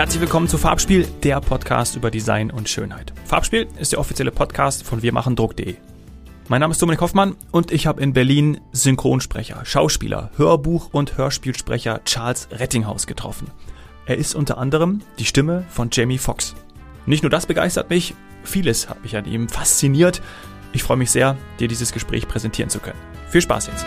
Herzlich willkommen zu Farbspiel, der Podcast über Design und Schönheit. Farbspiel ist der offizielle Podcast von wirmachendruck.de. Mein Name ist Dominik Hoffmann und ich habe in Berlin Synchronsprecher, Schauspieler, Hörbuch- und Hörspielsprecher Charles Rettinghaus getroffen. Er ist unter anderem die Stimme von Jamie Foxx. Nicht nur das begeistert mich, vieles hat mich an ihm fasziniert. Ich freue mich sehr, dir dieses Gespräch präsentieren zu können. Viel Spaß jetzt.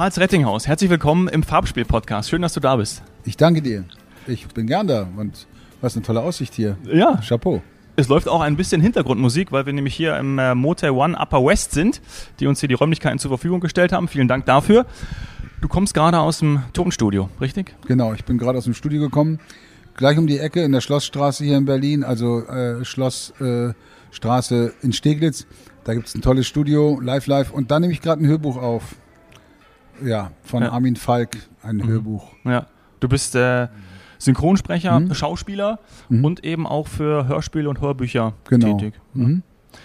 Charles Rettinghaus, herzlich willkommen im Farbspiel-Podcast. Schön, dass du da bist. Ich danke dir. Ich bin gern da und was eine tolle Aussicht hier. Ja. Chapeau. Es läuft auch ein bisschen Hintergrundmusik, weil wir nämlich hier im äh, Motel One Upper West sind, die uns hier die Räumlichkeiten zur Verfügung gestellt haben. Vielen Dank dafür. Du kommst gerade aus dem Tonstudio, richtig? Genau, ich bin gerade aus dem Studio gekommen. Gleich um die Ecke in der Schlossstraße hier in Berlin, also äh, Schlossstraße äh, in Steglitz. Da gibt es ein tolles Studio, Live Live. Und da nehme ich gerade ein Hörbuch auf. Ja, von Ja. Armin Falk, ein Mhm. Hörbuch. Ja. Du bist äh, Synchronsprecher, Mhm. Schauspieler Mhm. und eben auch für Hörspiele und Hörbücher Genau. tätig. Mhm.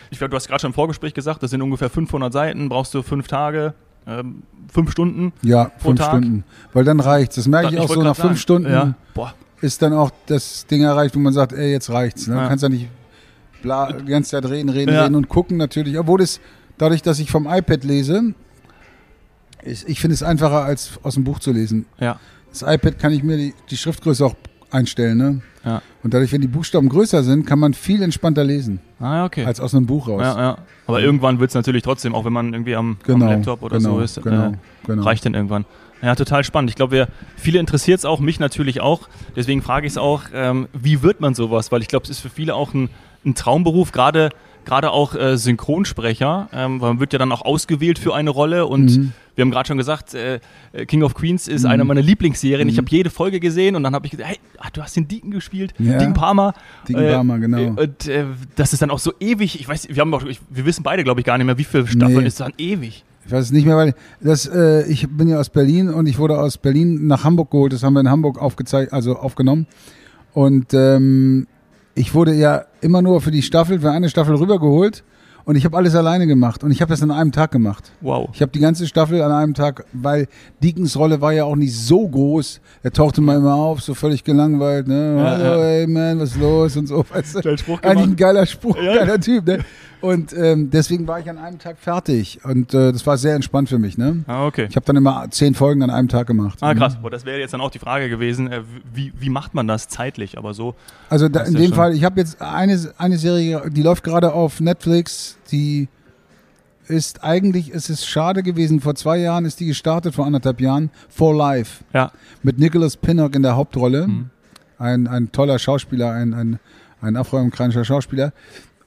Ich glaube, du hast gerade schon im Vorgespräch gesagt, das sind ungefähr 500 Seiten, brauchst du fünf Tage, ähm, fünf Stunden. Ja, fünf Tag? Stunden. Weil dann reicht's. Das merke ich Ich auch so nach fünf sagen, Stunden. Ja. Boah. ist dann auch das Ding erreicht, wo man sagt, ey, jetzt reicht's. Ne? Ja. Du kannst ja nicht bla, die ganze Zeit reden, reden, Ja. reden und gucken natürlich. Obwohl es, dadurch, dass ich vom iPad lese, ist, ich finde es einfacher, als aus dem Buch zu lesen. Ja. Das iPad kann ich mir die, die Schriftgröße auch einstellen. Ne? Ja. Und dadurch, wenn die Buchstaben größer sind, kann man viel entspannter lesen, Ah, okay. als aus einem Buch raus. ja, ja. Aber irgendwann wird es natürlich trotzdem, auch wenn man irgendwie am, Genau, am Laptop oder genau, so ist, genau, äh, genau. reicht dann irgendwann. Ja, total spannend. Ich glaube, viele interessiert es auch, mich natürlich auch. Deswegen frage ich es auch, ähm, wie wird man sowas? Weil ich glaube, es ist für viele auch ein, ein Traumberuf, gerade gerade auch äh, Synchronsprecher, ähm, weil man wird ja dann auch ausgewählt für eine Rolle und Mhm. wir haben gerade schon gesagt, äh, äh, King of Queens ist eine meiner Lieblingsserien. Ich Mhm. habe jede Folge gesehen und dann habe ich gesagt, hey, ah, du hast den Deacon gespielt, Ja. Deacon Palmer. Deacon Palmer, genau. äh, Und äh, das ist dann auch so ewig. Ich weiß, wir haben auch, ich, wir wissen beide, glaube ich, gar nicht mehr, wie viele Staffeln Nee. ist dann ewig. Ich weiß es nicht mehr, weil das, äh, ich bin ja aus Berlin und ich wurde aus Berlin nach Hamburg geholt. Das haben wir in Hamburg aufgezeichnet, also aufgenommen. Und ähm, ich wurde ja immer nur für die Staffel, für eine Staffel rübergeholt und ich habe alles alleine gemacht und ich habe das an einem Tag gemacht. Wow. Ich habe die ganze Staffel an einem Tag, weil Deacons Rolle war ja auch nicht so groß. Er tauchte mal immer auf, so völlig gelangweilt, ne? Ja, Hallo, ja. ey man, was ist los und so. Weißt du? Eigentlich ein geiler Spruch, Ja. geiler Typ, ne? Und ähm, deswegen war ich an einem Tag fertig und äh, das war sehr entspannt für mich, ne? Ah, okay. Ich habe dann immer zehn Folgen an einem Tag gemacht. Ah, krass. Boah, das wäre jetzt dann auch die Frage gewesen, äh, wie, wie macht man das zeitlich? Aber so, Also da, in dem. Fall, ich habe jetzt eine, eine Serie, die läuft gerade auf Netflix, die ist eigentlich, es ist schade gewesen, vor zwei Jahren ist die gestartet, vor anderthalb Jahren, For Life, ja. mit Nicholas Pinnock in der Hauptrolle. Mhm. Ein, ein toller Schauspieler, ein, ein, ein afroamerikanischer Schauspieler.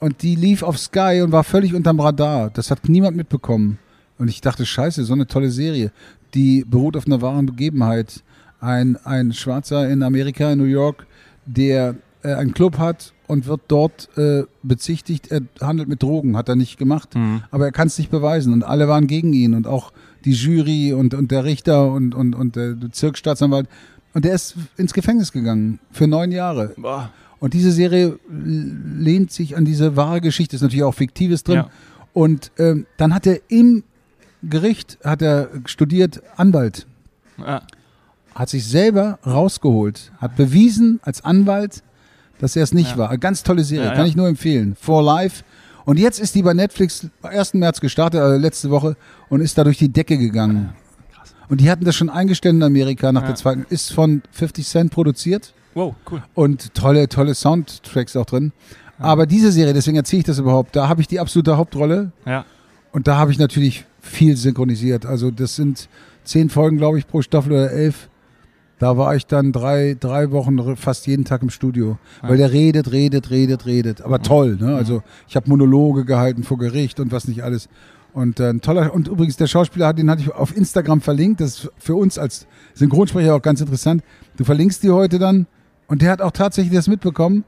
Und die lief auf Sky und war völlig unterm Radar. Das hat niemand mitbekommen. Und ich dachte, scheiße, so eine tolle Serie. Die beruht auf einer wahren Begebenheit. Ein, ein Schwarzer in Amerika, in New York, der äh, einen Club hat und wird dort äh, bezichtigt, er handelt mit Drogen, hat er nicht gemacht. Mhm. Aber er kann es nicht beweisen. Und alle waren gegen ihn und auch die Jury und, und der Richter und, und, und der Bezirksstaatsanwalt. Und der ist ins Gefängnis gegangen für neun Jahre. Boah. Und diese Serie lehnt sich an diese wahre Geschichte, ist natürlich auch Fiktives drin. Ja. Und ähm, dann hat er im Gericht, hat er studiert, Anwalt, Ja. hat sich selber rausgeholt, hat bewiesen als Anwalt, dass er es nicht Ja. war. Eine ganz tolle Serie, kann ich nur empfehlen. For Life. Und jetzt ist die bei Netflix am 1. März gestartet, also letzte Woche, und ist da durch die Decke gegangen. Krass. Und die hatten das schon eingestellt in Amerika nach Ja. der zweiten, ist von 50 Cent produziert Wow, cool. und tolle, tolle Soundtracks auch drin. Aber diese Serie, deswegen erzähle ich das überhaupt, da habe ich die absolute Hauptrolle Ja. und da habe ich natürlich viel synchronisiert. Also das sind zehn Folgen, glaube ich, pro Staffel oder elf. Da war ich dann drei, drei Wochen fast jeden Tag im Studio, weil der redet, redet, redet, redet. Aber toll, ne? Also ich habe Monologe gehalten vor Gericht und was nicht alles. Und äh, ein toller, und übrigens der Schauspieler, den hatte ich auf Instagram verlinkt. Das ist für uns als Synchronsprecher auch ganz interessant. Du verlinkst die heute dann und der hat auch tatsächlich das mitbekommen,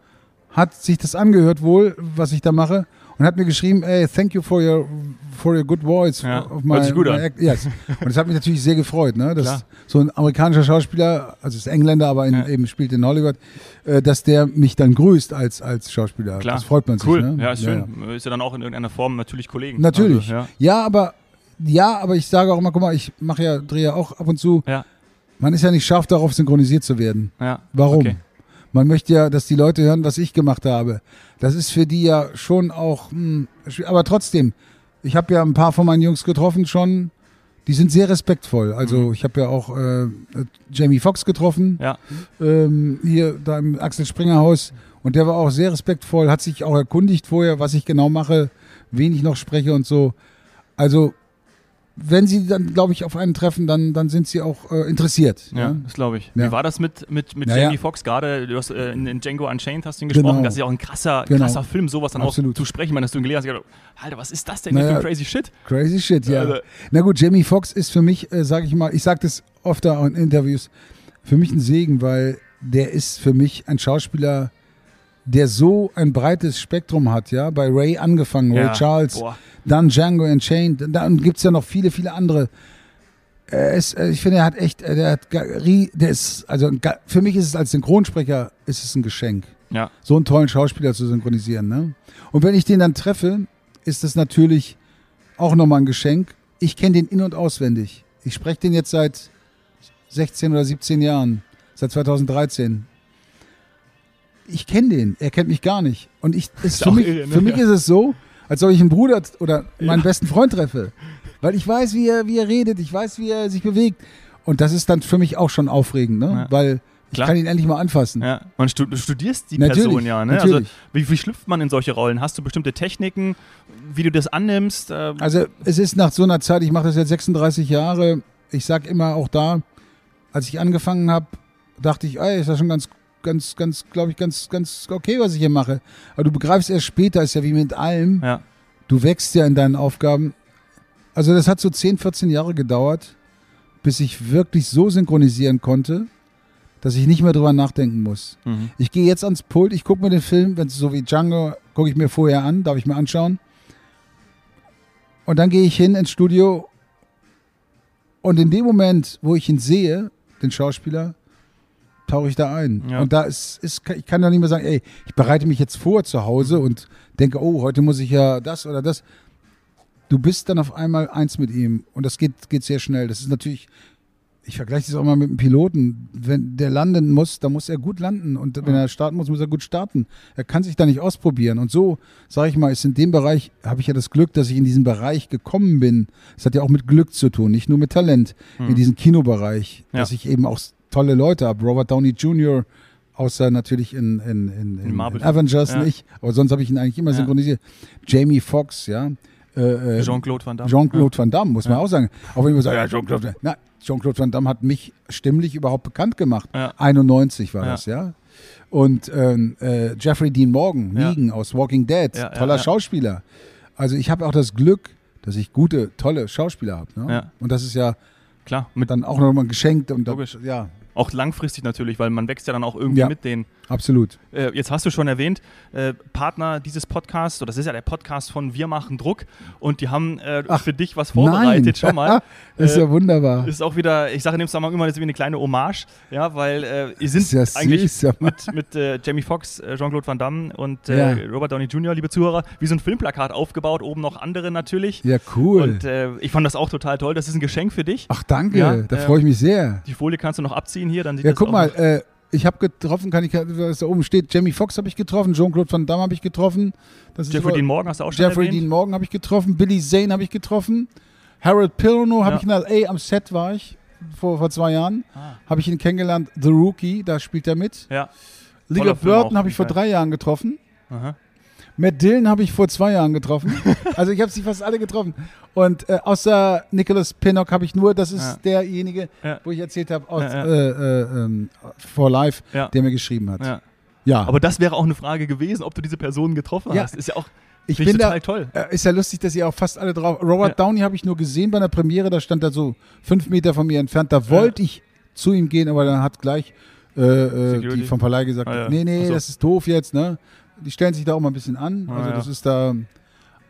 hat sich das angehört wohl, was ich da mache und hat mir geschrieben, ey, thank you for your for your good voice. Ja, of hört sich gut an. act- Yes. Und das hat mich natürlich sehr gefreut, ne? Dass Klar. so ein amerikanischer Schauspieler, also ist Engländer, aber in, Ja. eben spielt in Hollywood, äh, dass der mich dann grüßt als, als Schauspieler. Klar. Das freut man Cool. sich. Ne? Ja, ist schön. Ist ja dann auch in irgendeiner Form natürlich Kollegen. Natürlich. Also, ja. Ja, aber ja, aber ich sage auch immer, guck mal, ich mache ja, drehe ja auch ab und zu. Ja. Man ist ja nicht scharf darauf, synchronisiert zu werden. Ja. Warum? Okay. Man möchte ja, dass die Leute hören, was ich gemacht habe. Das ist für die ja schon auch, hm, schwi- aber trotzdem, ich habe ja ein paar von meinen Jungs getroffen schon, die sind sehr respektvoll. Also ich habe ja auch äh, Jamie Foxx getroffen, Ja. ähm, hier da im Axel Springer Haus und der war auch sehr respektvoll, hat sich auch erkundigt vorher, was ich genau mache, wen ich noch spreche und so. Also wenn sie dann, glaube ich, auf einen treffen, dann, dann sind sie auch äh, interessiert. Ja, ne? das glaube ich. Ja. Wie war das mit, mit, mit Ja, Jamie ja. Foxx gerade? Du hast äh, in, in Django Unchained hast du ihn gesprochen. Genau. Das ist ja auch ein krasser, Genau. krasser Film, sowas dann Absolut. auch zu sprechen. Meine, dass du ihn gelesen hast, gedacht, Alter, was ist das denn Naja. für ein crazy Shit? Crazy shit, ja. Also- Na gut, Jamie Foxx ist für mich, äh, sage ich mal, ich sage das oft auch in Interviews, für mich ein Segen, weil der ist für mich ein Schauspieler, der so ein breites Spektrum hat, ja. Bei Ray angefangen, Ja. Ray Charles, Boah. dann Django Unchained, dann gibt es ja noch viele, viele andere. Er ist, äh, ich finde, er hat echt, äh, der hat, der ist, also für mich ist es als Synchronsprecher, ist es ein Geschenk Ja. so einen tollen Schauspieler zu synchronisieren. Ne? Und wenn ich den dann treffe, ist das natürlich auch nochmal ein Geschenk. Ich kenne den in- und auswendig. Ich spreche den jetzt seit 16 oder 17 Jahren, seit 2013. Ich kenne den, er kennt mich gar nicht. Und ich, ist für, mich, irre, ne? für mich ist es so, als ob ich einen Bruder oder meinen Ja. besten Freund treffe. Weil ich weiß, wie er, wie er redet, ich weiß, wie er sich bewegt. Und das ist dann für mich auch schon aufregend, ne? Ja. weil ich Klar. kann ihn endlich mal anfassen. Ja. Man stu du studierst die Natürlich, Person ja, ne? natürlich. Also, wie, wie schlüpft man in solche Rollen? Hast du bestimmte Techniken, wie du das annimmst? Ähm, Also es ist nach so einer Zeit, ich mache das jetzt 36 Jahre, ich sag immer auch da, als ich angefangen habe, dachte ich, ey, ist das schon ganz, ganz, ganz, glaube ich, ganz, ganz okay, was ich hier mache. Aber du begreifst erst später, ist ja wie mit allem, ja. du wächst ja in deinen Aufgaben. Also das hat so 10, 14 Jahre gedauert, bis ich wirklich so synchronisieren konnte, dass ich nicht mehr drüber nachdenken muss. Mhm. Ich gehe jetzt ans Pult, ich gucke mir den Film, wenn es so wie Django, gucke ich mir vorher an, darf ich mir anschauen. Und dann gehe ich hin ins Studio und in dem Moment, wo ich ihn sehe, den Schauspieler, tauche ich da ein. Ja. Und da ist, ist, ich kann doch nicht mehr sagen, ey, ich bereite mich jetzt vor zu Hause und denke, oh, heute muss ich ja das oder das. Du bist dann auf einmal eins mit ihm und das geht, geht sehr schnell. Das ist natürlich, ich vergleiche das auch mal mit einem Piloten. Wenn der landen muss, dann muss er gut landen und wenn er starten muss, muss er gut starten. Er kann sich da nicht ausprobieren. Und so, sage ich mal, ist in dem Bereich, habe ich ja das Glück, dass ich in diesen Bereich gekommen bin. Das hat ja auch mit Glück zu tun, nicht nur mit Talent. In diesen Kinobereich, Ja. dass ich eben auch tolle Leute habe. Robert Downey Jr., außer natürlich in, in, in, in, in Avengers Ja. nicht, aber sonst habe ich ihn eigentlich immer Ja. synchronisiert. Jamie Foxx, ja. Äh, äh, Jean-Claude Van Damme. Jean-Claude Van Damme, muss man Ja. auch sagen. Auch wenn man sagt, ja, Jean-Claude Van Jean-Claude Van Damme hat mich stimmlich überhaupt bekannt gemacht. Ja. 91 war Ja. das, ja. Und ähm, äh, Jeffrey Dean Morgan, Ja. Negan aus Walking Dead, Ja, ja, toller ja. Schauspieler. Also ich habe auch das Glück, dass ich gute, tolle Schauspieler habe. Ne? Ja. Und das ist ja Klar, mit, dann auch nochmal geschenkt. Und Logisch. das, ja, auch langfristig natürlich, weil man wächst ja dann auch irgendwie Ja. mit denen. Absolut. Äh, jetzt hast du schon erwähnt, äh, Partner dieses Podcasts, oder das ist ja der Podcast von Wir machen Druck und die haben äh, Ach, für dich was vorbereitet. Nein. Schau mal. das ist Äh, ja wunderbar. Ist auch wieder, ich sage in dem Zusammenhang immer, das ist wie eine kleine Hommage, ja, weil äh, ihr sind ja eigentlich süß, ja. mit, mit äh, Jamie Foxx, äh, Jean-Claude Van Damme und äh, Ja. Robert Downey Jr., liebe Zuhörer, wie so ein Filmplakat aufgebaut, oben noch andere natürlich. Ja, cool. Und äh, ich fand das auch total toll. Das ist ein Geschenk für dich. Ach, danke. Ja, da äh, freue ich mich sehr. Die Folie kannst du noch abziehen hier, dann sieht Ja, das guck mal, äh, ich habe getroffen, kann ich, was da oben steht, Jamie Foxx habe ich getroffen, Jean-Claude Van Damme habe ich getroffen. Das Jeffrey Dean Morgan hast du auch schon Jeffrey erwähnt. Dean Morgan habe ich getroffen, Billy Zane habe ich getroffen, Harold Pirno habe Ja. ich in L.A. am Set war ich vor, vor zwei Jahren, Ah. habe ich ihn kennengelernt, The Rookie, da spielt er mit. Ja. Liga Toller Film Burton habe ich vor drei Jahren getroffen. Aha. Matt Dillon habe ich vor zwei Jahren getroffen. also ich habe sie fast alle getroffen. Und äh, außer Nicholas Pinnock habe ich nur, das ist Ja. derjenige, Ja. wo ich erzählt habe, aus Ja. Äh, äh, ähm, For Life, der mir geschrieben hat. Ja. Aber das wäre auch eine Frage gewesen, ob du diese Personen getroffen Ja. hast. Ist ja auch ich bin ich da, total toll. Äh, ist ja lustig, dass ihr auch fast alle drauf. Robert. Downey habe ich nur gesehen bei einer Premiere, da stand er so fünf Meter von mir entfernt. Da wollte ich zu ihm gehen, aber dann hat gleich äh, äh, die vom Verleih gesagt, Ah, ja. nee, nee, so. das ist doof jetzt, ne? Die stellen sich da auch mal ein bisschen an. Ah, also ja. das ist da.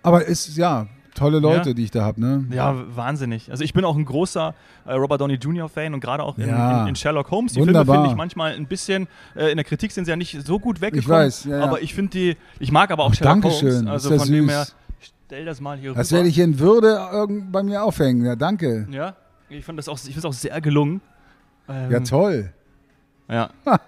Aber es ist ja tolle Leute, Ja. die ich da habe, ne? Ja, wahnsinnig. Also ich bin auch ein großer äh, Robert Downey Jr. Fan und gerade auch in, Ja. in, in Sherlock Holmes. Die Wunderbar. Filme finde ich manchmal ein bisschen, äh, in der Kritik sind sie ja nicht so gut weggekommen. weiß, ja. Aber ich finde die, ich mag aber auch Sherlock Dankeschön. Holmes. Also von süß. dem her, stell das mal hier Das rüber. werde ich in Würde irgend bei mir aufhängen. Ja, danke. Ja, ich fand das auch, ich finde es auch sehr gelungen. Ähm, Ja, toll. Ja.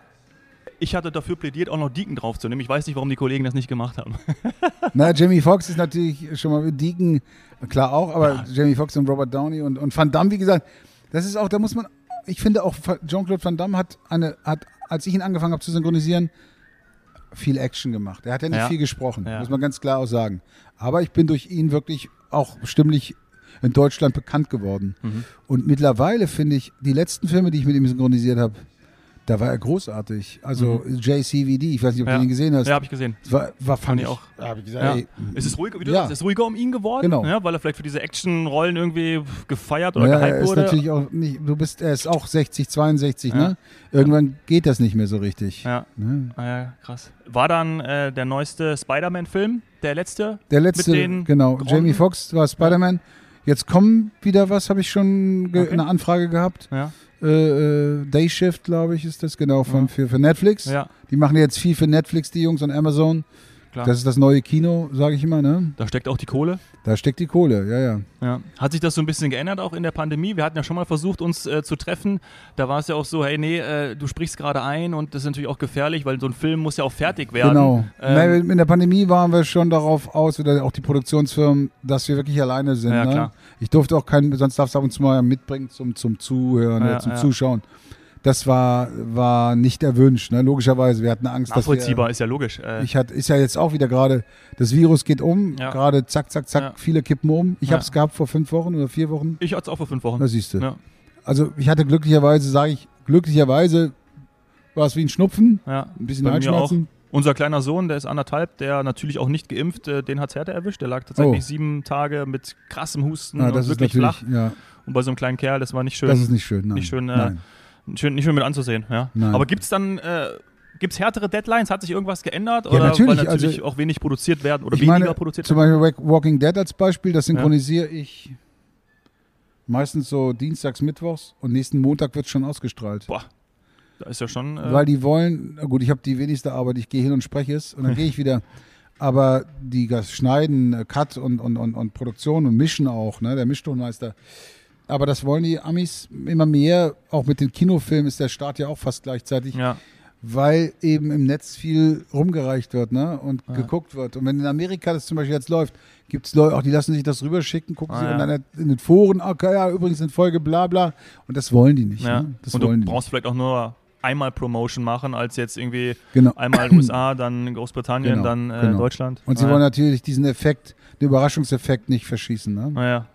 Ich hatte dafür plädiert, auch noch Deacon draufzunehmen. Ich weiß nicht, warum die Kollegen das nicht gemacht haben. Na, Jamie Foxx ist natürlich schon mal mit Deacon, klar auch, aber Jamie Foxx und Robert Downey und, und Van Damme, wie gesagt, das ist auch, da muss man, ich finde auch, Jean-Claude Van Damme hat eine, hat, als ich ihn angefangen habe zu synchronisieren, viel Action gemacht. Er hat ja nicht Ja. viel gesprochen, Ja. muss man ganz klar auch sagen. Aber ich bin durch ihn wirklich auch stimmlich in Deutschland bekannt geworden. Mhm. Und mittlerweile finde ich, die letzten Filme, die ich mit ihm synchronisiert habe, da war er großartig. Also JCVD, ich weiß nicht, ob Mhm. Ja. du ihn gesehen hast. Ja, habe ich gesehen. Das war, war fand ich ich auch. Da habe ich gesagt, Ja. ey, Es ist ruhiger, wie du Ja. sagst, es ist ruhiger um ihn geworden, Genau. ja, weil er vielleicht für diese Actionrollen irgendwie gefeiert oder er gehypt ist wurde. natürlich auch nicht, du bist, er ist auch 60, 62, Ja. ne? Irgendwann geht das nicht mehr so richtig. Ja, Ne? ah, ja, krass. War dann äh, der neueste Spider-Man-Film, der letzte? Der letzte, Mit den genau, Gronden? Jamie Foxx war Spider-Man. Jetzt kommen wieder was, habe ich schon ge Okay. eine Anfrage gehabt. Ja, Äh, äh, Day Shift, glaube ich, ist das genau von, Ja. für, für Netflix. ja Die machen jetzt viel für Netflix, die Jungs und Amazon. Klar. Das ist das neue Kino, sage ich immer, ne? da steckt auch die Kohle. Da steckt die Kohle, ja, ja. Ja. Hat sich das so ein bisschen geändert auch in der Pandemie? Wir hatten ja schon mal versucht, uns äh, zu treffen. Da war es ja auch so, hey, nee, äh, du sprichst gerade ein und das ist natürlich auch gefährlich, weil so ein Film muss ja auch fertig werden. Genau. Ähm, in der Pandemie waren wir schon darauf aus, oder auch die Produktionsfirmen, dass wir wirklich alleine sind. Ja, ne? klar. Ich durfte auch keinen, sonst darfst du ab und zu mal mitbringen zum, zum Zuhören, Ja, oder zum ja. Zuschauen. Das war, war nicht erwünscht, ne? logischerweise. Wir hatten Angst, nachvollziehbar, dass ist ja logisch. Äh, wir, ich hatte, ist ja jetzt auch wieder gerade, das Virus geht um, Ja. gerade zack, zack, zack, Ja. viele kippen um. Ich Ja. habe es gehabt vor fünf Wochen oder vier Wochen. ich hatte es auch vor fünf Wochen. Da siehst du. Ja, Also ich hatte glücklicherweise, sage ich, glücklicherweise war es wie ein Schnupfen, ja. ein bisschen. Halsschmerzen. Unser kleiner Sohn, der ist anderthalb, der natürlich auch nicht geimpft, äh, den hat es härter erwischt. Der lag tatsächlich Oh. sieben Tage mit krassem Husten Ja, und wirklich flach. Und bei so einem kleinen Kerl, das war nicht schön, das ist nicht schön. Nein. nicht schön, äh, Nein. Schön, nicht schön mit anzusehen. Ja. Nein. Aber gibt es dann äh, gibt's härtere Deadlines? Hat sich irgendwas geändert? Ja, oder natürlich, weil natürlich also- auch wenig produziert werden oder weniger meine, produziert Zum werden? Beispiel Wa- Walking Dead als Beispiel, das synchronisiere ich meistens so dienstags, mittwochs und nächsten Montag wird es schon ausgestrahlt. Boah, da ist ja schon. Äh, Weil die wollen, na gut, ich habe die wenigste Arbeit, ich gehe hin und spreche es und dann gehe ich wieder. Aber die das Schneiden, äh, Cut und, und, und, und Produktion und Mischen auch, ne, der Mischtonmeister. Aber das wollen die Amis immer mehr. Auch mit den Kinofilmen ist der Start ja auch fast gleichzeitig. ja, weil eben im Netz viel rumgereicht wird ne? und Ja. geguckt wird. Und wenn in Amerika das zum Beispiel jetzt läuft, gibt es Leute, auch die lassen sich das rüberschicken, gucken Ah, sie ja. in, einer, in den Foren, okay, ja, übrigens in Folge bla bla. Und das wollen die nicht. Ne? Das Und wollen du die brauchst vielleicht auch nur einmal Promotion machen, als jetzt irgendwie nicht. Genau. einmal USA, dann Großbritannien, Genau, dann äh, genau. Deutschland. Und sie Ah, wollen ja. natürlich diesen Effekt, den Überraschungseffekt nicht verschießen. Ne? Naja,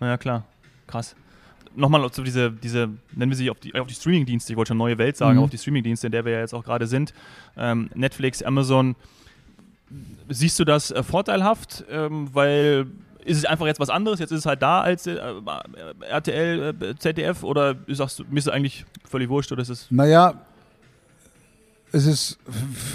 naja, klar. Krass. Nochmal zu diese, diese, nennen wir sie auf die, auf die Streaming-Dienste, ich wollte schon neue Welt sagen, Mhm. auf die Streaming-Dienste, in der wir ja jetzt auch gerade sind. Ähm, Netflix, Amazon. Siehst du das äh, vorteilhaft? Ähm, weil ist es einfach jetzt was anderes? Jetzt ist es halt da als äh, äh, RTL, äh, ZDF oder sagst du, mir ist es eigentlich völlig wurscht oder ist es. Naja, es ist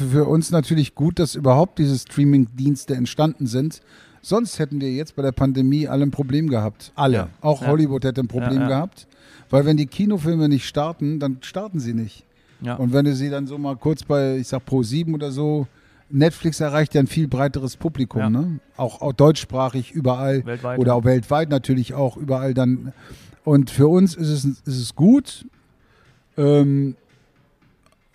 für uns natürlich gut, dass überhaupt diese Streaming-Dienste entstanden sind. Sonst hätten wir jetzt bei der Pandemie alle ein Problem gehabt. Alle. Ja. Auch Ja. Hollywood hätte ein Problem Ja, gehabt. Weil wenn die Kinofilme nicht starten, dann starten sie nicht. Und wenn du sie dann so mal kurz bei, ich sag Pro 7 oder so, Netflix erreicht ja ein viel breiteres Publikum, ne? Auch, auch deutschsprachig überall weltweit. oder auch weltweit natürlich auch überall dann. Und für uns ist es, ist es gut. Ähm,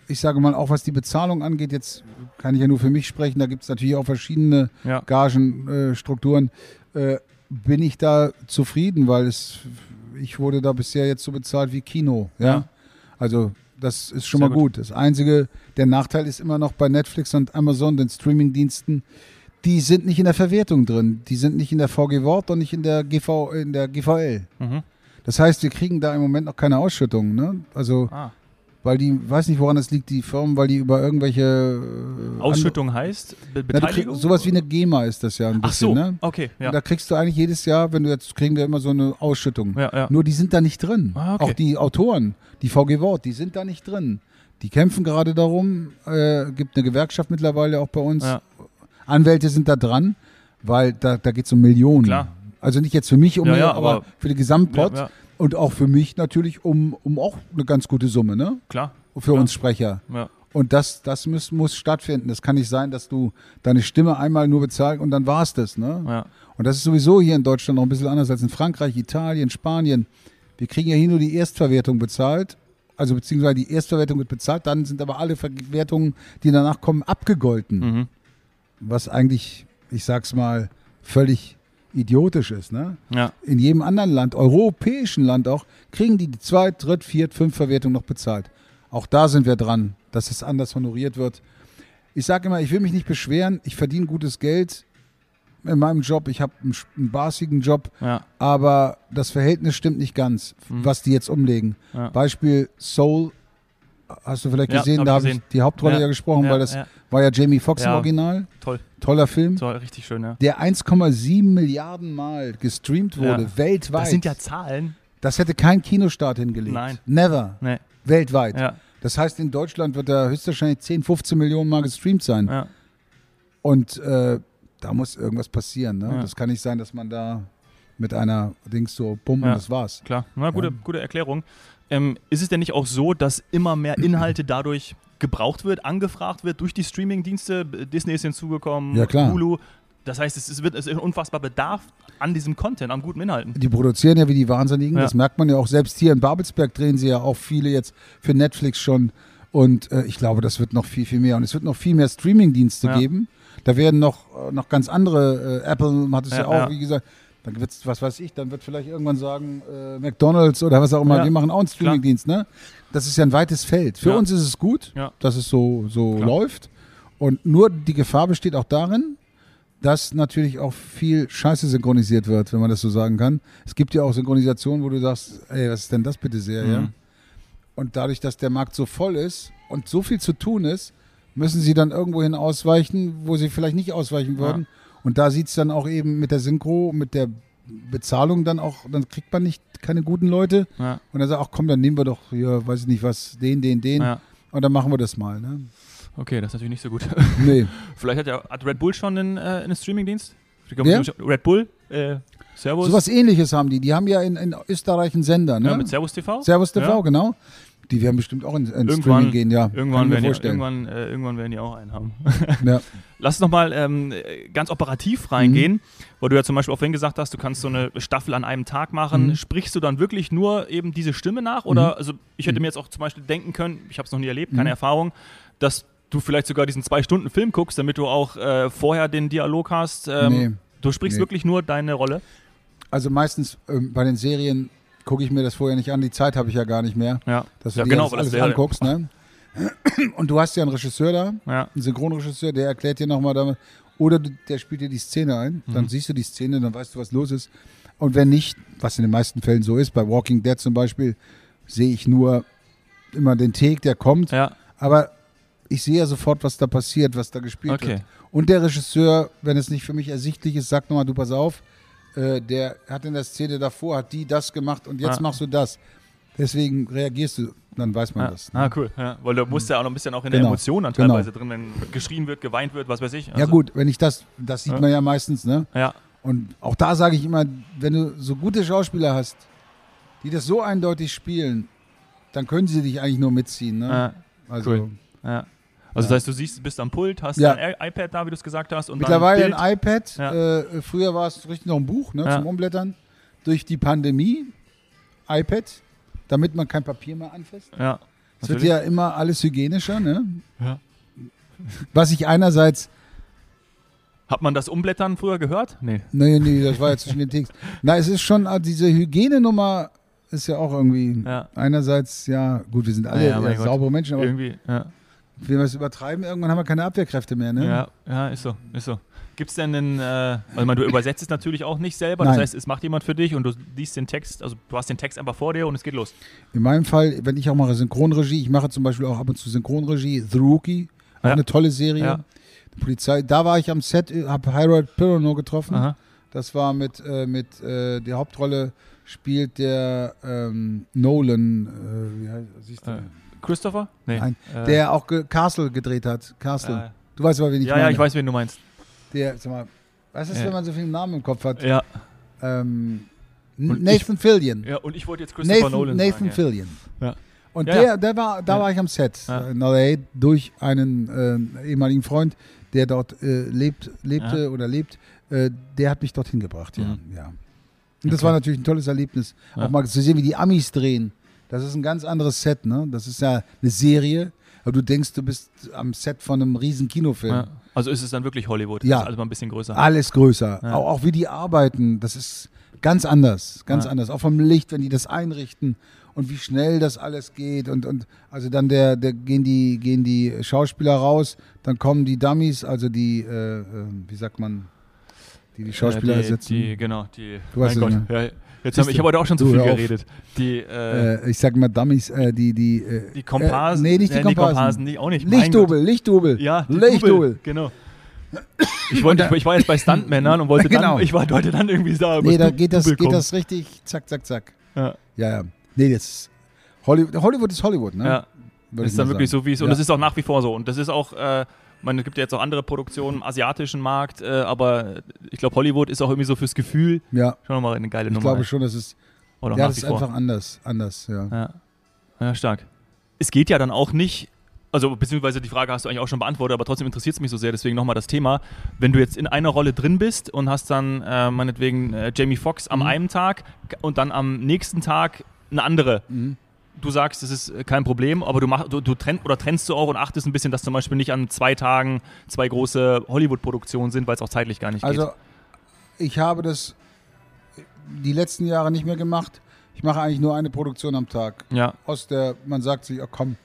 ich sage mal, auch was die Bezahlung angeht, jetzt kann ich ja nur für mich sprechen, da gibt es natürlich auch verschiedene ja. Gagenstrukturen. Äh, äh, bin ich da zufrieden, weil es, ich wurde da bisher jetzt so bezahlt wie Kino. Ja. Ja. Also das ist schon Sehr mal gut. gut. Das einzige, der Nachteil ist immer noch bei Netflix und Amazon, den Streamingdiensten, die sind nicht in der Verwertung drin. Die sind nicht in der VG Wort und nicht in der GV, in der GVL. Mhm. Das heißt, wir kriegen da im Moment noch keine Ausschüttung. Ne? Also, Ah. Weil die, weiß nicht, woran es liegt, die Firmen, weil die über irgendwelche äh, Ausschüttung heißt Be Na, Beteiligung? krieg, sowas wie eine GEMA ist das ja ein Ach bisschen. so, Ne? okay, ja. Und da kriegst du eigentlich jedes Jahr, wenn du jetzt kriegen wir immer so eine Ausschüttung. ja, ja. Nur die sind da nicht drin. Ah, okay. Auch die Autoren, die VG Wort, die sind da nicht drin. Die kämpfen gerade darum. Äh, gibt eine Gewerkschaft mittlerweile auch bei uns. Ja. Anwälte sind da dran, weil da, da geht es um Millionen. Klar. Also nicht jetzt für mich um Ja, mehr, ja, aber, aber- für den Gesamtpot Ja, und auch für mich natürlich um, um auch eine ganz gute Summe, ne? klar. Für uns Sprecher. Ja. Und das, das muss, muss stattfinden. Das kann nicht sein, dass du deine Stimme einmal nur bezahlst und dann war's das. Ne? Ja. Und das ist sowieso hier in Deutschland noch ein bisschen anders als in Frankreich, Italien, Spanien. Wir kriegen ja hier nur die Erstverwertung bezahlt. Also beziehungsweise die Erstverwertung wird bezahlt, dann sind aber alle Verwertungen, die danach kommen, abgegolten. Mhm. Was eigentlich, ich sag's mal, völlig idiotisch ist. Ne? Ja. In jedem anderen Land, europäischen Land auch, kriegen die die Zweit-, Dritt-, Viert-, Fünf-Verwertung noch bezahlt. Auch da sind wir dran, dass es anders honoriert wird. Ich sage immer, ich will mich nicht beschweren, ich verdiene gutes Geld in meinem Job, ich habe einen, einen basigen Job, Ja. aber das Verhältnis stimmt nicht ganz, Mhm. was die jetzt umlegen. Ja. Beispiel Soul, hast du vielleicht Ja, gesehen, hab da habe ich die Hauptrolle Ja. ja, gesprochen, Ja, weil das war ja Jamie Foxx im. Original. Toll. Toller Film. So, richtig schön, ja. Der 1,7 Milliarden Mal gestreamt wurde, weltweit. Das sind ja Zahlen. Das hätte kein Kinostart hingelegt. Nein. Never. Nee. Weltweit. Das heißt, in Deutschland wird er höchstwahrscheinlich 10, 15 Millionen Mal gestreamt sein. Ja. Und äh, da muss irgendwas passieren. Ne? Das kann nicht sein, dass man da mit einer Dings so und das war's. Klar, na, gute, gute Erklärung. Ähm, ist es denn nicht auch so, dass immer mehr Inhalte dadurch gebraucht wird, angefragt wird durch die Streaming-Dienste? Disney ist hinzugekommen, Ja, klar. Hulu. Das heißt, es, ist- wird, es ist ein unfassbar Bedarf an diesem Content, an guten Inhalten. Die produzieren ja wie die Wahnsinnigen. Ja. Das merkt man ja auch selbst hier in Babelsberg drehen sie ja auch viele jetzt für Netflix schon. Und äh, ich glaube, das wird noch viel, viel mehr. Und es wird noch viel mehr Streaming-Dienste Ja. geben. Da werden noch, äh, noch ganz andere, äh, Apple hat es ja, Ja, auch, wie gesagt, dann wird's, was weiß ich, dann wird vielleicht irgendwann sagen, äh, McDonalds oder was auch immer, Ja. wir machen auch einen Streaming-Dienst, ne? Das ist ja ein weites Feld. Für Ja. uns ist es gut, Ja. dass es so, so Klar. läuft. Und nur die Gefahr besteht auch darin, dass natürlich auch viel Scheiße synchronisiert wird, wenn man das so sagen kann. Es gibt ja auch Synchronisationen, wo du sagst, ey, was ist denn das bitte sehr, ja? Mhm. Und dadurch, dass der Markt so voll ist und so viel zu tun ist, müssen sie dann irgendwohin ausweichen, wo sie vielleicht nicht ausweichen würden. Und da sieht es dann auch eben mit der Synchro, mit der Bezahlung dann auch, dann kriegt man nicht keine guten Leute. Ja. Und dann sagt, ach komm, dann nehmen wir doch hier, weiß ich nicht was, den, den, den. Ja. Und dann machen wir das mal. Ne? Okay, das ist natürlich nicht so gut. Nee. Vielleicht hat, ja, hat Red Bull schon einen, äh, einen Streaming-Dienst? Wer? Red Bull? Äh, Servus? So was ähnliches haben die. Die haben ja in, in Österreich einen Sender, ne? ja, mit Servus TV? Servus TV, Ja. genau. Die werden bestimmt auch in, in Irgendwann- Streaming gehen, ja. Irgendwann werden, die, irgendwann, äh, irgendwann werden die auch einen haben. Ja. Lass uns nochmal ähm, äh, ganz operativ reingehen, weil du ja zum Beispiel auch vorhin gesagt hast, du kannst so eine Staffel an einem Tag machen. Mhm. Sprichst du dann wirklich nur eben diese Stimme nach? Oder, also ich hätte mir jetzt auch zum Beispiel denken können, ich habe es noch nie erlebt, keine Mhm. Erfahrung, dass du vielleicht sogar diesen Zwei-Stunden-Film guckst, damit du auch äh, vorher den Dialog hast. Ähm, Nee. Du sprichst Nee. wirklich nur deine Rolle? Also meistens ähm, bei den Serien gucke ich mir das vorher nicht an. Die Zeit habe ich ja gar nicht mehr, Ja. dass du Ja, dir genau, das weil das alles wäre- anguckst. Ne? Und du hast ja einen Regisseur da, Ja. einen Synchronregisseur, der erklärt dir nochmal damit. Oder der spielt dir die Szene ein. Mhm. Dann siehst du die Szene, dann weißt du, was los ist. Und wenn nicht, was in den meisten Fällen so ist, bei Walking Dead zum Beispiel, sehe ich nur immer den Take, der kommt. Ja, Aber ich sehe ja sofort, was da passiert, was da gespielt okay. wird. Und der Regisseur, wenn es nicht für mich ersichtlich ist, sagt nochmal, du pass auf, äh, der hat in der Szene davor, hat die das gemacht und jetzt Ah. machst du das. Deswegen reagierst du, dann weiß man Ja. das. ne? Ah, cool. Ja, weil du musst ja auch noch ein bisschen auch in der Genau. Emotion dann Genau. teilweise drin, wenn geschrien wird, geweint wird, was weiß ich. ja Also, gut, wenn ich das, das sieht Ja. man ja meistens, ne? Ja, Und auch da sage ich immer, wenn du so gute Schauspieler hast, die das so eindeutig spielen, dann können sie dich eigentlich nur mitziehen, ne? ja, Also cool. ja. Also das heißt, du siehst, bist am Pult, hast Ja. dein I- iPad da, wie du es gesagt hast, und mittlerweile dann ein ein Bild. iPad, Ja. äh, früher war es richtig noch ein Buch, ne, Ja. zum Umblättern. Durch die Pandemie, iPad, damit man kein Papier mehr anfasst. Ja, Es wird ja immer alles hygienischer, ne? Ja. Was ich einerseits, Hat man das Umblättern früher gehört? Nee. nee, nee, das war ja zwischen den Text. Na, es ist schon, ah, diese Hygienenummer ist ja auch irgendwie, Ja. einerseits, ja, gut, wir sind alle Ja, ja, saubere Menschen, aber Irgendwie, ja. Wenn wir es übertreiben, irgendwann haben wir keine Abwehrkräfte mehr, ne? Ja, ja, ist so, ist so. Gibt es denn einen, äh, also meine, du übersetzt es natürlich auch nicht selber, Nein. das heißt, es macht jemand für dich und du liest den Text, also du hast den Text einfach vor dir und es geht los. In meinem Fall, wenn ich auch mache Synchronregie, ich mache zum Beispiel auch ab und zu Synchronregie, The Rookie, auch Ja. eine tolle Serie. Ja. Die Polizei, da war ich am Set, habe Harold Pirano getroffen. Aha. Das war mit, äh, mit äh, die Hauptrolle spielt der ähm, Nolan, äh, wie heißt, siehst du? Äh, Christopher? Nee. Nein, Äh, der auch ge Castle gedreht hat. Castle. äh, du weißt aber, wen ich ja, meine. ja, ich weiß, wen du meinst. Der, sag mal, was ist, Ja. wenn man so viele Namen im Kopf hat? Ja, Ähm, Nathan Fillion. ja und ich wollte jetzt Christopher Nathan, Nolan Nathan sagen. Fillion. Ja. Und Ja, der, der war, da war ich am Set Ja. in LA durch einen äh, ehemaligen Freund, der dort äh, lebt, lebte oder lebt. Äh, der hat mich dorthin gebracht, ja. Mhm. ja. Und das Okay. war natürlich ein tolles Erlebnis, auch mal zu sehen, wie die Amis drehen. Das ist ein ganz anderes Set, ne? Das ist ja eine Serie, aber du denkst, du bist am Set von einem riesen Kinofilm. Ja. Also ist es dann wirklich Hollywood? Ja. Mal ein bisschen größer. Alles größer. Ja. Auch, auch wie die arbeiten, das ist ganz anders. Ganz Ja. anders. Auch vom Licht, wenn die das einrichten und wie schnell das alles geht. Und, und also dann der, der gehen die, gehen die Schauspieler raus, dann kommen die Dummies, also die, äh, äh, wie sagt man, die die Schauspieler Äh, die, ersetzen. Die, genau, die. Du weißt mein Gott. Ja, jetzt haben, ich habe heute auch schon zu Du, viel geredet. Die, äh, äh, ich sag mal Dummies, äh, die, die, äh, die Komparsen. Äh, nee, nicht die äh, Komparsen. die auch nicht. Lichtdubel, Lichtdubel. Ja, die Lichtdubel. Genau. Ich, wollte, ich, ich war jetzt bei Stuntmännern und wollte Genau. dann, ich war, wollte dann irgendwie sagen, Nee, da geht das, geht das richtig zack, zack, zack. Ja, Ja, ja. Nee, jetzt Hollywood, Hollywood ist Hollywood, ne? ja. Würde Das ist dann wirklich so, wie es Und Ja. das ist auch nach wie vor so. Und das ist auch, äh, man es gibt ja jetzt auch andere Produktionen im asiatischen Markt, äh, aber ich glaube, Hollywood ist auch irgendwie so fürs Gefühl Ja, schon nochmal eine geile ich Nummer. glaube schon, dass es Oder Ja, das ist vor. einfach anders, anders, ja. Ja. ja, stark. Es geht ja dann auch nicht, also beziehungsweise die Frage hast du eigentlich auch schon beantwortet, aber trotzdem interessiert es mich so sehr, deswegen nochmal das Thema. Wenn du jetzt in einer Rolle drin bist und hast dann äh, meinetwegen äh, Jamie Foxx am Mhm. einen Tag und dann am nächsten Tag eine andere. Mhm. Du sagst, das ist äh, kein Problem, aber du, mach, du, du trenn, oder trennst du auch und achtest ein bisschen, dass zum Beispiel nicht an zwei Tagen zwei große Hollywood-Produktionen sind, weil es auch zeitlich gar nicht Also, geht. ich habe das die letzten Jahre nicht mehr gemacht. Ich mache eigentlich nur eine Produktion am Tag. Ja, Aus der, man sagt sich, oh, komm,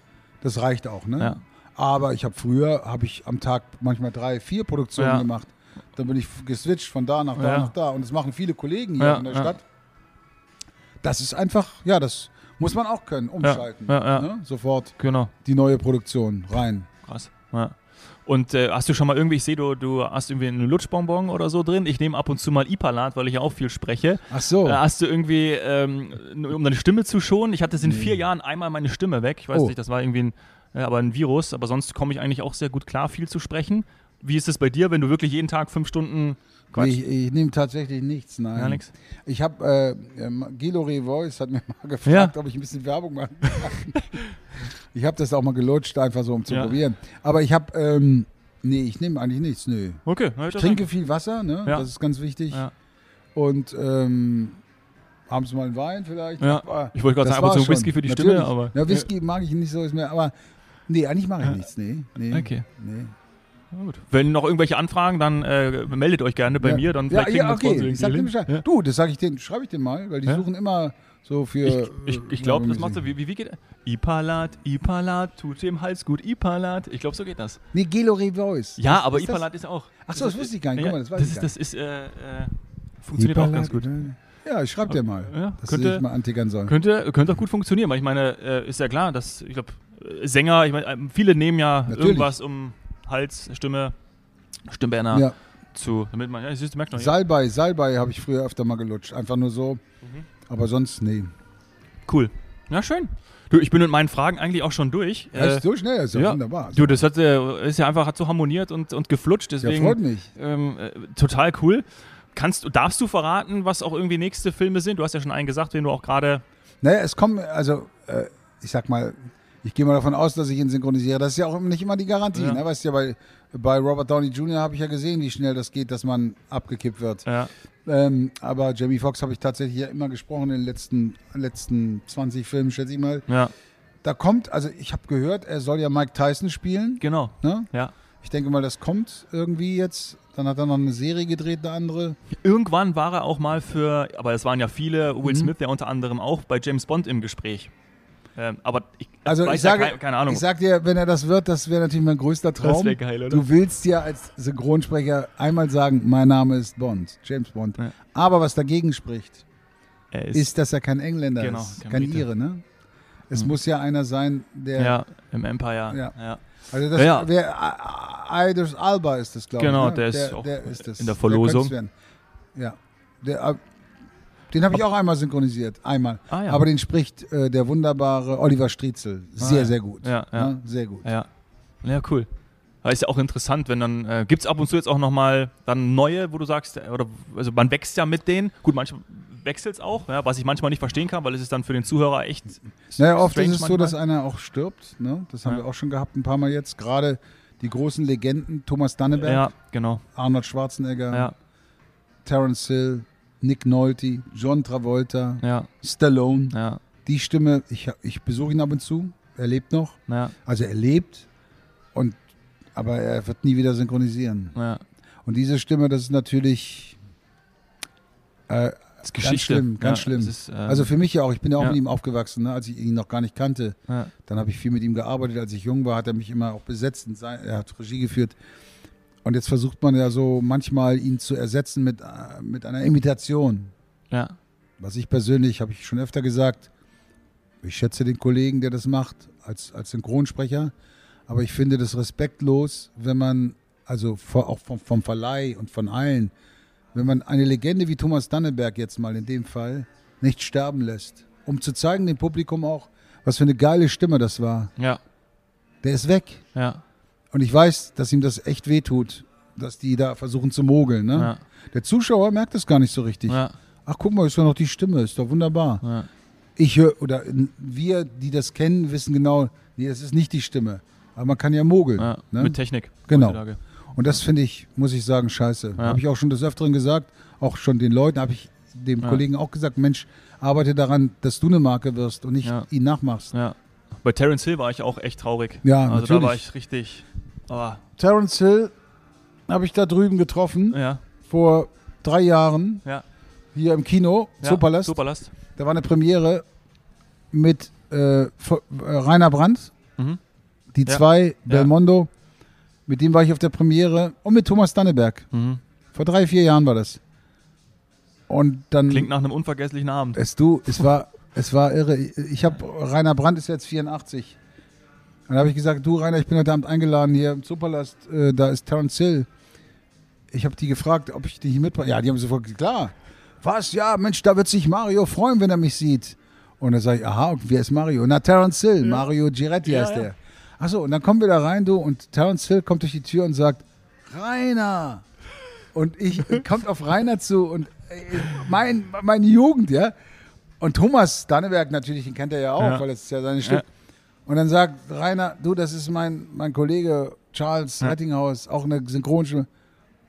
das reicht auch, ne? Ja. Aber ich habe früher, habe ich am Tag manchmal drei, vier Produktionen Ja. gemacht. Dann bin ich geswitcht von da nach da Ja. nach da. Und das machen viele Kollegen hier in der ja. Stadt. Das ist einfach, ja, das muss man auch können, umschalten. ja, ja. Ne? Sofort genau. die neue Produktion rein. Krass. Ja. Und äh, hast du schon mal irgendwie, ich sehe, du, du hast irgendwie einen Lutschbonbon oder so drin. Ich nehme ab und zu mal Ipalat, weil ich ja auch viel spreche. Ach so. Äh, hast du irgendwie, ähm, um deine Stimme zu schonen? Ich hatte es in vier Jahren einmal meine Stimme weg. Ich weiß Oh. nicht, das war irgendwie ein, äh, aber ein Virus. Aber sonst komme ich eigentlich auch sehr gut klar, viel zu sprechen. Wie ist es bei dir, wenn du wirklich jeden Tag fünf Stunden Quatsch? ich, ich nehme tatsächlich nichts, nein. Gar nichts? Ich habe, äh, ähm, Gilore Voice hat mir mal gefragt, Ja. ob ich ein bisschen Werbung machen kann. ich habe das auch mal gelutscht, einfach so, um zu Ja. probieren. Aber ich habe, ähm, nee, ich nehme eigentlich nichts, nö. Okay, Ich trinke viel Wasser, ne? Ja. das ist ganz wichtig. Und ähm, abends mal einen Wein vielleicht. Ja. Aber Ich wollte gerade sagen, ab und zu war's Whisky für die Natürlich. Stimme, aber. Ja, Whisky mag ich nicht so, ist mir, aber nee, eigentlich mache ich nichts, nee. nee Okay. Nee. Wenn noch irgendwelche Anfragen, dann äh, meldet euch gerne bei ja. mir, dann ja, vielleicht ja, okay. Ich sag. Ja. Du, das sage ich denen, schreibe ich dir mal, weil die suchen immer so für. Ich, ich, ich glaube, das macht so. Wie, wie, geht Ipalat, Ipalat, tut dem Hals gut, Ipalat. Ich glaube, so geht das. Nee, Gelore Voice. Ja, aber ist das? Ipalat ist auch. Ach so, das wusste ich gar nicht. Guck mal, das weiß das ich ist, das ist, äh, äh, funktioniert auch ganz gut. Ja, ich schreibe dir mal, Ja, dass könnte- du dich mal antickern soll. Könnte, könnte auch gut funktionieren, weil ich meine, äh, ist ja klar, dass, ich glaube, Sänger, ich meine, äh, viele nehmen ja Natürlich. irgendwas um Hals, Stimme, Stimmbänder Ja. zu, damit man, ja, siehst du, merkst du noch, ja. Salbei, Salbei habe ich früher öfter mal gelutscht. Einfach nur so. Mhm. Aber sonst, nee. Cool. Ja, schön. Du, ich bin mit meinen Fragen eigentlich auch schon durch. Ja, ist so schnell, ist ja, ja. wunderbar. Du, das hat, äh, ist ja einfach, hat so harmoniert und, und geflutscht, ja, deswegen freut mich. ähm, äh, total cool. Kannst du, darfst du verraten, was auch irgendwie nächste Filme sind? Du hast ja schon einen gesagt, den du auch gerade. Naja, es kommen, also, äh, ich sag mal, ich gehe mal davon aus, dass ich ihn synchronisiere. Das ist ja auch nicht immer die Garantie. Ja. Ne? Weißt du ja, bei, bei Robert Downey Jr. habe ich ja gesehen, wie schnell das geht, dass man abgekippt wird. Ja, Ähm, aber Jamie Foxx habe ich tatsächlich ja immer gesprochen in den letzten, letzten 20 Filmen, schätze ich mal. ja, Da kommt, also ich habe gehört, er soll ja Mike Tyson spielen. genau. Ne? Ja. Ich denke mal, das kommt irgendwie jetzt. Dann hat er noch eine Serie gedreht, eine andere. Irgendwann war er auch mal für, aber es waren ja viele, Will Mhm. Smith ja unter anderem auch bei James Bond im Gespräch. Ähm, aber ich Also ich sage, keine, keine Ahnung. ich sag dir, wenn er das wird, das wäre natürlich mein größter das Traum. wäre geil, oder? Du willst ja als Synchronsprecher einmal sagen, mein Name ist Bond, James Bond. Ja. Aber was dagegen spricht, er ist, dass er kein Engländer Genau, ist, kein kein. Ire, ne? Es Mhm. muss ja einer sein, der. ja, im Empire. Ja. ja. Also das Ja, ja. wäre Idris Alba ist das, glaube Genau, ich. Ne? der ist auch ist das. in der Der Verlosung. werden. Ja. Der, äh, den habe ich auch einmal synchronisiert. Einmal. Ah, ja. Aber den spricht äh, der wunderbare Oliver Striezel. Sehr, Ah, ja. sehr gut. Ja, ja. Ne? Sehr gut. Ja. Ja, cool. Aber ist ja auch interessant, wenn dann, äh, gibt es ab und zu jetzt auch nochmal dann neue, wo du sagst, äh, oder also man wächst ja mit denen. Gut, manchmal wechselt es auch, ja, was ich manchmal nicht verstehen kann, weil es ist dann für den Zuhörer echt. Naja, oft ist es strange so, dass manchmal. einer auch stirbt. Ne? Das haben wir auch schon gehabt, ein paar Mal jetzt. Gerade die großen Legenden, Thomas Danneberg, genau. Arnold Schwarzenegger, Terence Hill, Nick Nolte, John Travolta, ja, Stallone. ja, Die Stimme, ich, ich besuche ihn ab und zu. Er lebt noch. ja, Also er lebt, und, aber er wird nie wieder synchronisieren. Und diese Stimme, das ist natürlich äh, Das ist ganz schlimm, ganz schlimm. Ist, ähm, Also für mich ja auch, ich bin ja auch mit ihm aufgewachsen, ne, als ich ihn noch gar nicht kannte. Dann habe ich viel mit ihm gearbeitet. Als ich jung war, hat er mich immer auch besetzt. Er hat Regie geführt. Und jetzt versucht man ja so manchmal ihn zu ersetzen mit, äh, mit einer Imitation. ja, Was ich persönlich, habe ich schon öfter gesagt, ich schätze den Kollegen, der das macht, als, als Synchronsprecher. Aber ich finde das respektlos, wenn man, also auch vom, vom Verleih und von allen, wenn man eine Legende wie Thomas Danneberg jetzt mal in dem Fall nicht sterben lässt, um zu zeigen dem Publikum auch, was für eine geile Stimme das war. ja, Der ist weg. ja, Und ich weiß, dass ihm das echt wehtut, dass die da versuchen zu mogeln. Ne? ja, Der Zuschauer merkt das gar nicht so richtig. ja, Ach, guck mal, ist doch noch die Stimme, ist doch wunderbar. ja, Ich höre, oder wir, die das kennen, wissen genau, nee, das ist nicht die Stimme. Aber man kann ja mogeln. ne? Mit Technik. Genau. heutzutage. Und das finde ich, muss ich sagen, scheiße. Habe ich auch schon des Öfteren gesagt, auch schon den Leuten, habe ich dem. Kollegen auch gesagt, Mensch, arbeite daran, dass du eine Marke wirst und nicht ihn nachmachst. Bei Terence Hill war ich auch echt traurig. Ja, also natürlich. da war ich richtig. Aber, Terence Hill habe ich da drüben getroffen, ja, vor drei Jahren, ja. hier im Kino, ja. Zoopalast. Zoopalast. Da war eine Premiere mit äh, äh, Rainer Brandt, Mhm. die Ja. zwei, Belmondo. Mit dem war ich auf der Premiere und mit Thomas Danneberg. Mhm. Vor drei, vier Jahren war das. Und dann. Klingt nach einem unvergesslichen Abend. Es du, es war, es war irre. Ich habe Rainer Brandt ist jetzt 84. Dann habe ich gesagt, du Rainer, ich bin heute Abend eingeladen hier im Zoopalast. Äh, da ist Terence Hill. Ich habe die gefragt, ob ich die hier mitbringe. Ja, die haben sofort gesagt, klar. Was? Ja, Mensch, da wird sich Mario freuen, wenn er mich sieht. Und dann sage ich, aha, und wer ist Mario? Na, Terence Hill, Mario Giretti Ja, heißt ja. der. Achso, und dann kommen wir da rein, du, und Terence Hill kommt durch die Tür und sagt, Rainer. Und ich kommt auf Rainer zu und äh, mein, meine Jugend, ja. Und Thomas Danneberg natürlich, den kennt er ja auch, Ja. weil das ist ja seine Stück. Und dann sagt Rainer, du, das ist mein, mein Kollege Charles Ja. Rettinghaus, auch eine Synchronstimme.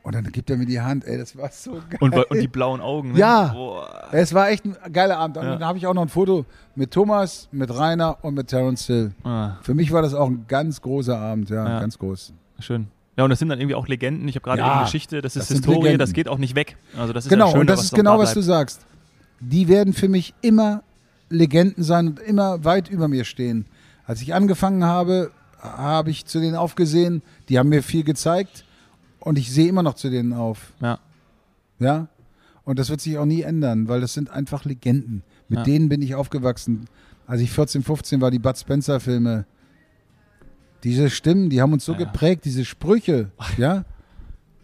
Und dann gibt er mir die Hand, ey, das war so geil. Und, und die blauen Augen. Ne? Ja. Boah. es war echt ein geiler Abend. Und Ja. dann habe ich auch noch ein Foto mit Thomas, mit Rainer und mit Terence Hill. Ah, Für mich war das auch ein ganz großer Abend, ja, Ja. ganz groß. schön. Ja, und das sind dann irgendwie auch Legenden. Ich habe gerade Ja, eben Geschichte, das ist das Historie, Legenden. das geht auch nicht weg. Also das ist genau, ja schön, und das ist genau, was du sagst. Die werden für mich immer Legenden sein und immer weit über mir stehen. Als ich angefangen habe, habe ich zu denen aufgesehen. Die haben mir viel gezeigt und ich sehe immer noch zu denen auf. Ja, Ja? Und das wird sich auch nie ändern, weil das sind einfach Legenden. Mit Ja. denen bin ich aufgewachsen. Als ich 14, 15 war, die Bud Spencer-Filme. Diese Stimmen, die haben uns so Ja, geprägt, diese Sprüche, ja?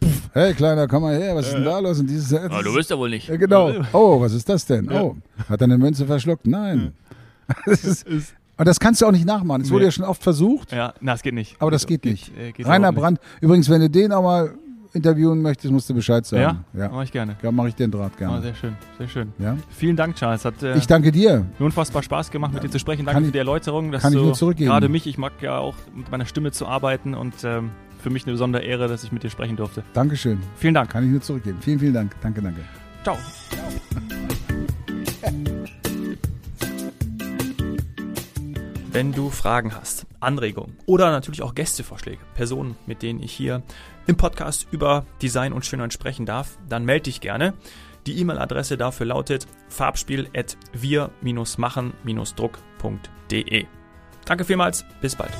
Pff, hey, Kleiner, komm mal her, was ist denn da los? Und dieses, Aber du bist ja wohl nicht. genau. Oh, was ist das denn? Oh, hat er eine Münze verschluckt? Nein. Das ist, und das kannst du auch nicht nachmachen. Es wurde Nee. ja schon oft versucht, Ja, na, es geht nicht. aber das geht nicht. äh, geht Rainer überhaupt Brandt, übrigens, wenn du den auch mal interviewen möchtest, musst du Bescheid nicht. Ja, sagen. Ja, mache ich gerne. ja. mache ich den Draht Oh, gerne. sehr schön, sehr schön. Ja? Vielen Dank, Charles. Hat äh, Ich danke dir. unfassbar Spaß gemacht, mit dir zu sprechen. Danke Kann für ich- die Erläuterung. Dass kann ich du, nur zurückgeben. Gerade mich, ich mag ja auch mit meiner Stimme zu arbeiten und ähm, für mich eine besondere Ehre, dass ich mit dir sprechen durfte. Dankeschön. Vielen Dank. Kann ich nur zurückgeben. Vielen, vielen Dank. Danke, danke. Ciao. Wenn du Fragen hast, Anregungen oder natürlich auch Gästevorschläge, Personen, mit denen ich hier im Podcast über Design und Schönheit sprechen darf, dann melde dich gerne. Die E-Mail-Adresse dafür lautet farbspiel.wir-machen-druck.de. Danke vielmals, bis bald.